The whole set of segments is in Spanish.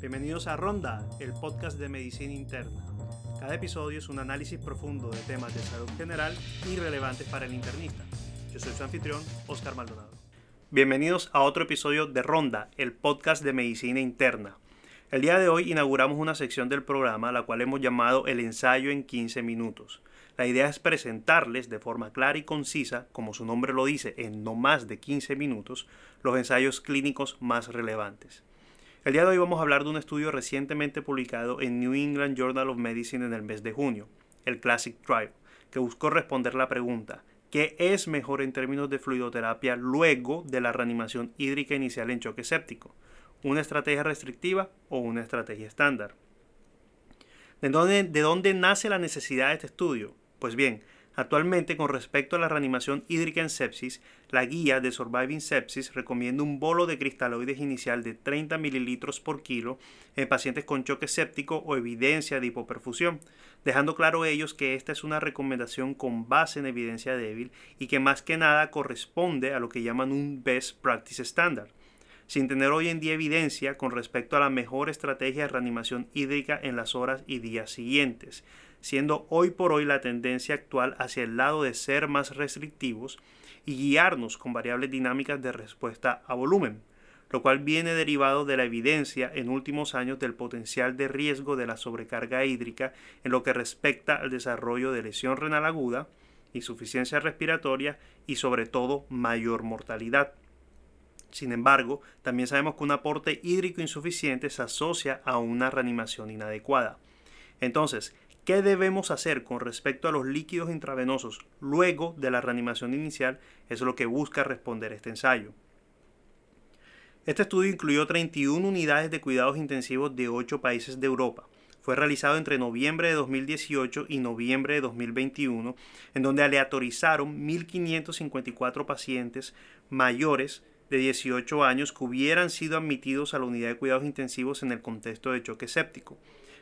Bienvenidos a Ronda, el podcast de medicina interna. Cada episodio es un análisis profundo de temas de salud general y relevantes para el internista. Yo soy su anfitrión, Oscar Maldonado. Bienvenidos a otro episodio de Ronda, el podcast de medicina interna. El día de hoy inauguramos una sección del programa, la cual hemos llamado el ensayo en 15 minutos. La idea es presentarles de forma clara y concisa, como su nombre lo dice, en no más de 15 minutos, los ensayos clínicos más relevantes. El día de hoy vamos a hablar de un estudio recientemente publicado en New England Journal of Medicine en el mes de junio, el Classic Trial, que buscó responder la pregunta ¿qué es mejor en términos de fluidoterapia luego de la reanimación hídrica inicial en choque séptico? ¿Una estrategia restrictiva o una estrategia estándar? ¿De dónde, ¿De dónde nace la necesidad de este estudio? Pues bien, Actualmente, con respecto a la reanimación hídrica en sepsis, la guía de Surviving Sepsis recomienda un bolo de cristaloides inicial de 30 ml por kilo en pacientes con choque séptico o evidencia de hipoperfusión, dejando claro ellos que esta es una recomendación con base en evidencia débil y que más que nada corresponde a lo que llaman un best practice estándar sin tener hoy en día evidencia con respecto a la mejor estrategia de reanimación hídrica en las horas y días siguientes, siendo hoy por hoy la tendencia actual hacia el lado de ser más restrictivos y guiarnos con variables dinámicas de respuesta a volumen, lo cual viene derivado de la evidencia en últimos años del potencial de riesgo de la sobrecarga hídrica en lo que respecta al desarrollo de lesión renal aguda, insuficiencia respiratoria y sobre todo mayor mortalidad. Sin embargo, también sabemos que un aporte hídrico insuficiente se asocia a una reanimación inadecuada. Entonces, ¿Qué debemos hacer con respecto a los líquidos intravenosos luego de la reanimación inicial? Es lo que busca responder este ensayo. Este estudio incluyó 31 unidades de cuidados intensivos de 8 países de Europa. Fue realizado entre noviembre de 2018 y noviembre de 2021, en donde aleatorizaron 1.554 pacientes mayores de 18 años que hubieran sido admitidos a la unidad de cuidados intensivos en el contexto de choque séptico.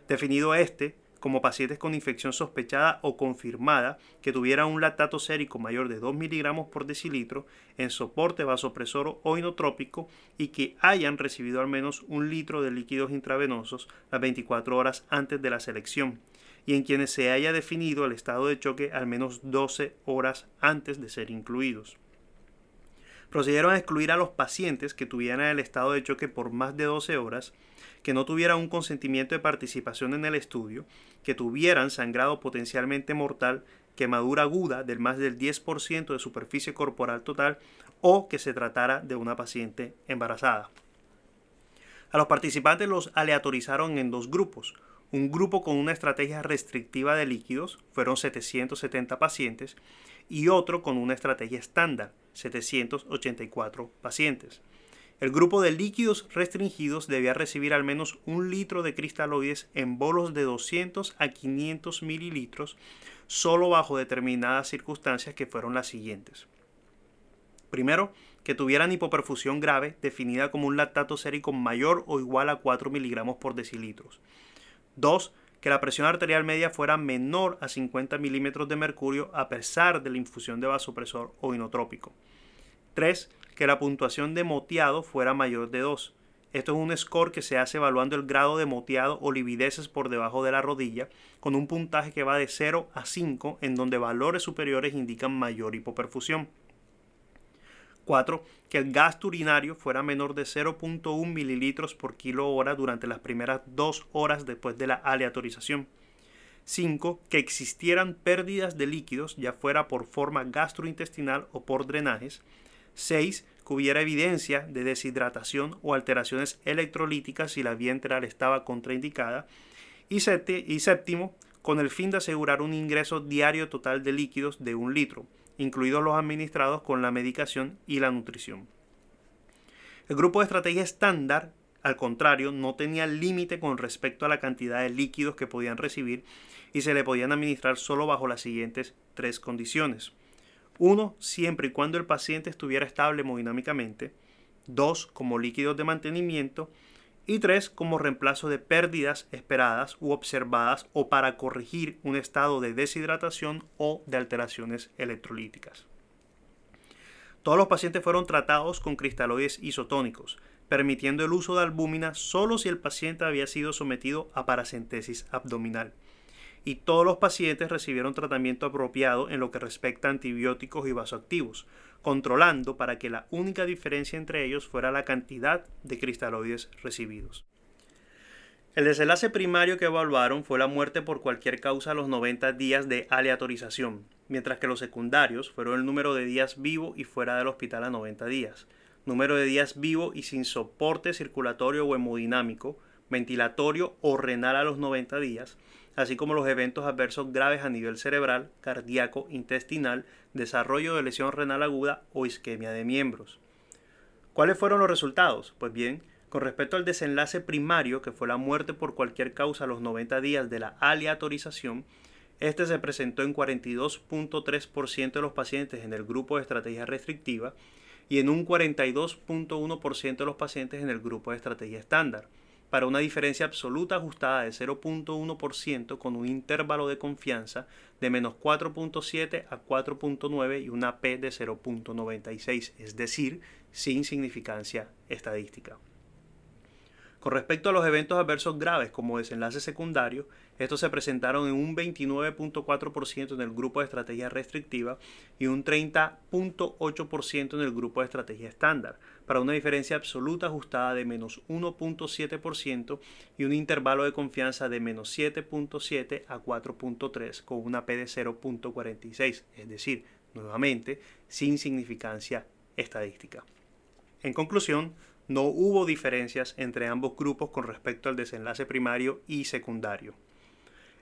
Definido este, como pacientes con infección sospechada o confirmada que tuvieran un lactato sérico mayor de 2 miligramos por decilitro en soporte vasopresor o inotrópico y que hayan recibido al menos un litro de líquidos intravenosos las 24 horas antes de la selección y en quienes se haya definido el estado de choque al menos 12 horas antes de ser incluidos. Procedieron a excluir a los pacientes que tuvieran el estado de choque por más de 12 horas que no tuvieran un consentimiento de participación en el estudio, que tuvieran sangrado potencialmente mortal, quemadura aguda del más del 10% de superficie corporal total o que se tratara de una paciente embarazada. A los participantes los aleatorizaron en dos grupos. Un grupo con una estrategia restrictiva de líquidos, fueron 770 pacientes, y otro con una estrategia estándar, 784 pacientes. El grupo de líquidos restringidos debía recibir al menos un litro de cristaloides en bolos de 200 a 500 mililitros, solo bajo determinadas circunstancias que fueron las siguientes. Primero, que tuvieran hipoperfusión grave, definida como un lactato sérico mayor o igual a 4 miligramos por decilitros. Dos, que la presión arterial media fuera menor a 50 milímetros de mercurio a pesar de la infusión de vasopresor o inotrópico. 3 que la puntuación de moteado fuera mayor de 2. Esto es un score que se hace evaluando el grado de moteado o livideces por debajo de la rodilla, con un puntaje que va de 0 a 5, en donde valores superiores indican mayor hipoperfusión. 4. Que el gasto urinario fuera menor de 0.1 mililitros por kilo hora durante las primeras dos horas después de la aleatorización. 5. Que existieran pérdidas de líquidos, ya fuera por forma gastrointestinal o por drenajes. 6. Que hubiera evidencia de deshidratación o alteraciones electrolíticas si la vía enteral estaba contraindicada. Y, y séptimo, con el fin de asegurar un ingreso diario total de líquidos de un litro, incluidos los administrados con la medicación y la nutrición. El grupo de estrategia estándar, al contrario, no tenía límite con respecto a la cantidad de líquidos que podían recibir y se le podían administrar solo bajo las siguientes tres condiciones. Uno, siempre y cuando el paciente estuviera estable hemodinámicamente. Dos, como líquidos de mantenimiento. Y tres, como reemplazo de pérdidas esperadas u observadas o para corregir un estado de deshidratación o de alteraciones electrolíticas. Todos los pacientes fueron tratados con cristaloides isotónicos, permitiendo el uso de albúmina solo si el paciente había sido sometido a paracentesis abdominal. Y todos los pacientes recibieron tratamiento apropiado en lo que respecta a antibióticos y vasoactivos, controlando para que la única diferencia entre ellos fuera la cantidad de cristaloides recibidos. El desenlace primario que evaluaron fue la muerte por cualquier causa a los 90 días de aleatorización, mientras que los secundarios fueron el número de días vivo y fuera del hospital a 90 días, número de días vivo y sin soporte circulatorio o hemodinámico, ventilatorio o renal a los 90 días, así como los eventos adversos graves a nivel cerebral, cardíaco, intestinal, desarrollo de lesión renal aguda o isquemia de miembros. ¿Cuáles fueron los resultados? Pues bien, con respecto al desenlace primario, que fue la muerte por cualquier causa a los 90 días de la aleatorización, este se presentó en 42.3% de los pacientes en el grupo de estrategia restrictiva y en un 42.1% de los pacientes en el grupo de estrategia estándar, para una diferencia absoluta ajustada de 0.1% con un intervalo de confianza de menos 4.7 a 4.9 y una P de 0.96, es decir, sin significancia estadística. Con respecto a los eventos adversos graves como desenlace secundario, estos se presentaron en un 29.4% en el grupo de estrategia restrictiva y un 30.8% en el grupo de estrategia estándar, para una diferencia absoluta ajustada de menos 1.7% y un intervalo de confianza de menos 7.7 a 4.3 con una P de 0.46, es decir, nuevamente, sin significancia estadística. En conclusión, no hubo diferencias entre ambos grupos con respecto al desenlace primario y secundario.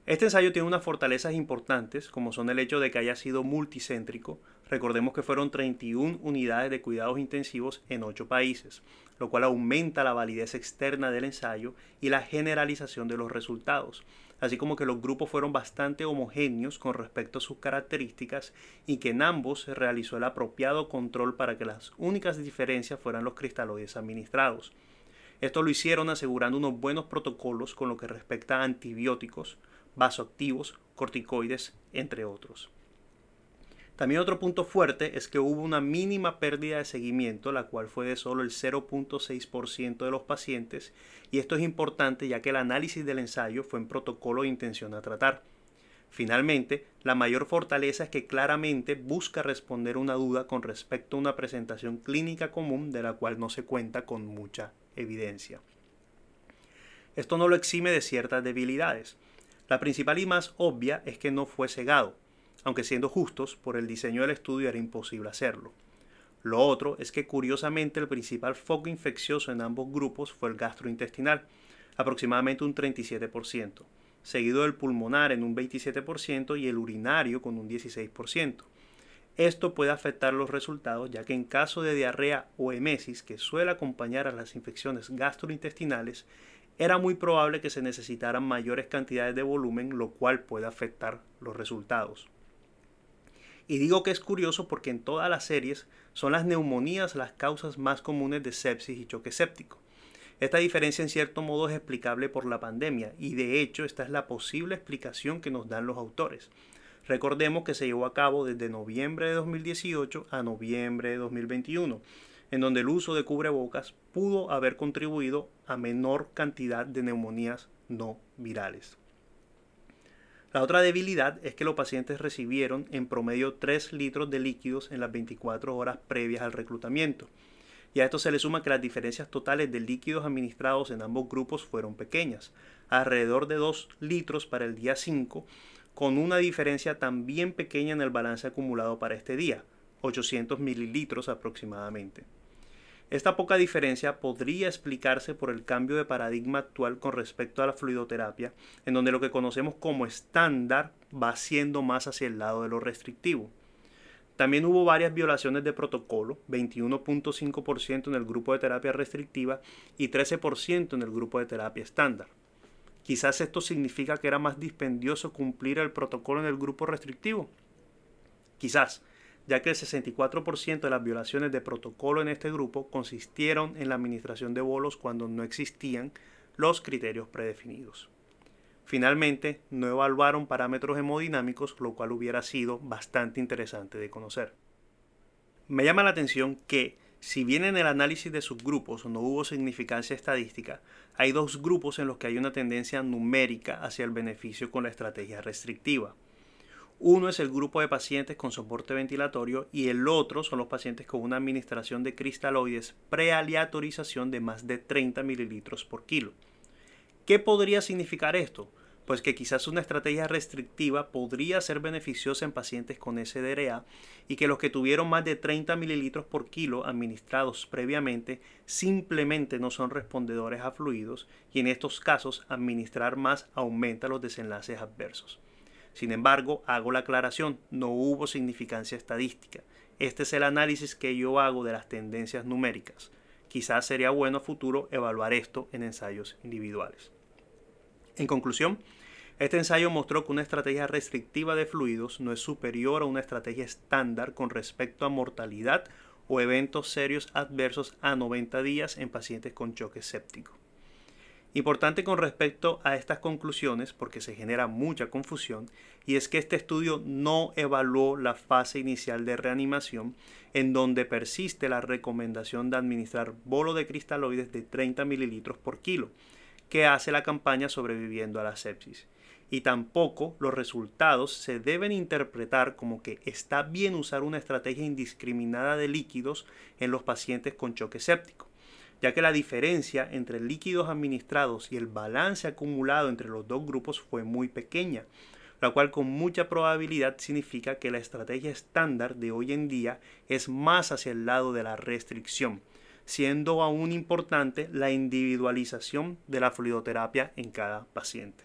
Este ensayo tiene unas fortalezas importantes, como son el hecho de que haya sido multicéntrico, recordemos que fueron 31 unidades de cuidados intensivos en 8 países, lo cual aumenta la validez externa del ensayo y la generalización de los resultados, así como que los grupos fueron bastante homogéneos con respecto a sus características y que en ambos se realizó el apropiado control para que las únicas diferencias fueran los cristaloides administrados. Esto lo hicieron asegurando unos buenos protocolos con lo que respecta a antibióticos, vasoactivos, corticoides, entre otros. También otro punto fuerte es que hubo una mínima pérdida de seguimiento, la cual fue de solo el 0.6% de los pacientes, y esto es importante ya que el análisis del ensayo fue en protocolo de intención a tratar. Finalmente, la mayor fortaleza es que claramente busca responder una duda con respecto a una presentación clínica común de la cual no se cuenta con mucha evidencia. Esto no lo exime de ciertas debilidades. La principal y más obvia es que no fue cegado, aunque siendo justos, por el diseño del estudio era imposible hacerlo. Lo otro es que curiosamente el principal foco infeccioso en ambos grupos fue el gastrointestinal, aproximadamente un 37%, seguido del pulmonar en un 27% y el urinario con un 16%. Esto puede afectar los resultados ya que en caso de diarrea o emesis que suele acompañar a las infecciones gastrointestinales, era muy probable que se necesitaran mayores cantidades de volumen, lo cual puede afectar los resultados. Y digo que es curioso porque en todas las series son las neumonías las causas más comunes de sepsis y choque séptico. Esta diferencia en cierto modo es explicable por la pandemia y de hecho esta es la posible explicación que nos dan los autores. Recordemos que se llevó a cabo desde noviembre de 2018 a noviembre de 2021, en donde el uso de cubrebocas pudo haber contribuido a menor cantidad de neumonías no virales. La otra debilidad es que los pacientes recibieron en promedio 3 litros de líquidos en las 24 horas previas al reclutamiento. Y a esto se le suma que las diferencias totales de líquidos administrados en ambos grupos fueron pequeñas, alrededor de 2 litros para el día 5, con una diferencia también pequeña en el balance acumulado para este día, 800 mililitros aproximadamente. Esta poca diferencia podría explicarse por el cambio de paradigma actual con respecto a la fluidoterapia, en donde lo que conocemos como estándar va siendo más hacia el lado de lo restrictivo. También hubo varias violaciones de protocolo, 21.5% en el grupo de terapia restrictiva y 13% en el grupo de terapia estándar. Quizás esto significa que era más dispendioso cumplir el protocolo en el grupo restrictivo. Quizás, ya que el 64% de las violaciones de protocolo en este grupo consistieron en la administración de bolos cuando no existían los criterios predefinidos. Finalmente, no evaluaron parámetros hemodinámicos, lo cual hubiera sido bastante interesante de conocer. Me llama la atención que, Si bien en el análisis de subgrupos no hubo significancia estadística, hay dos grupos en los que hay una tendencia numérica hacia el beneficio con la estrategia restrictiva. Uno es el grupo de pacientes con soporte ventilatorio y el otro son los pacientes con una administración de cristaloides prealeatorización de más de 30 mililitros por kilo. ¿Qué podría significar esto? pues que quizás una estrategia restrictiva podría ser beneficiosa en pacientes con SDRA y que los que tuvieron más de 30 mililitros por kilo administrados previamente simplemente no son respondedores a fluidos y en estos casos administrar más aumenta los desenlaces adversos. Sin embargo, hago la aclaración, no hubo significancia estadística. Este es el análisis que yo hago de las tendencias numéricas. Quizás sería bueno a futuro evaluar esto en ensayos individuales. En conclusión, este ensayo mostró que una estrategia restrictiva de fluidos no es superior a una estrategia estándar con respecto a mortalidad o eventos serios adversos a 90 días en pacientes con choque séptico. Importante con respecto a estas conclusiones porque se genera mucha confusión y es que este estudio no evaluó la fase inicial de reanimación en donde persiste la recomendación de administrar bolo de cristaloides de 30 mililitros por kilo que hace la campaña sobreviviendo a la sepsis. Y tampoco los resultados se deben interpretar como que está bien usar una estrategia indiscriminada de líquidos en los pacientes con choque séptico, ya que la diferencia entre líquidos administrados y el balance acumulado entre los dos grupos fue muy pequeña, la cual con mucha probabilidad significa que la estrategia estándar de hoy en día es más hacia el lado de la restricción siendo aún importante la individualización de la fluidoterapia en cada paciente.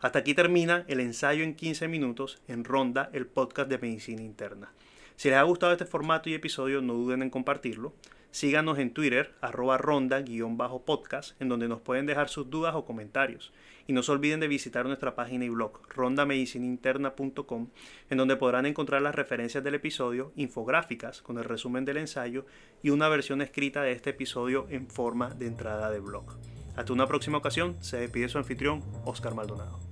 Hasta aquí termina el ensayo en 15 minutos en Ronda, el podcast de medicina interna. Si les ha gustado este formato y episodio, no duden en compartirlo. Síganos en Twitter, arroba ronda-podcast, en donde nos pueden dejar sus dudas o comentarios. Y no se olviden de visitar nuestra página y blog, rondamedicininterna.com, en donde podrán encontrar las referencias del episodio, infográficas con el resumen del ensayo y una versión escrita de este episodio en forma de entrada de blog. Hasta una próxima ocasión, se despide su anfitrión, Oscar Maldonado.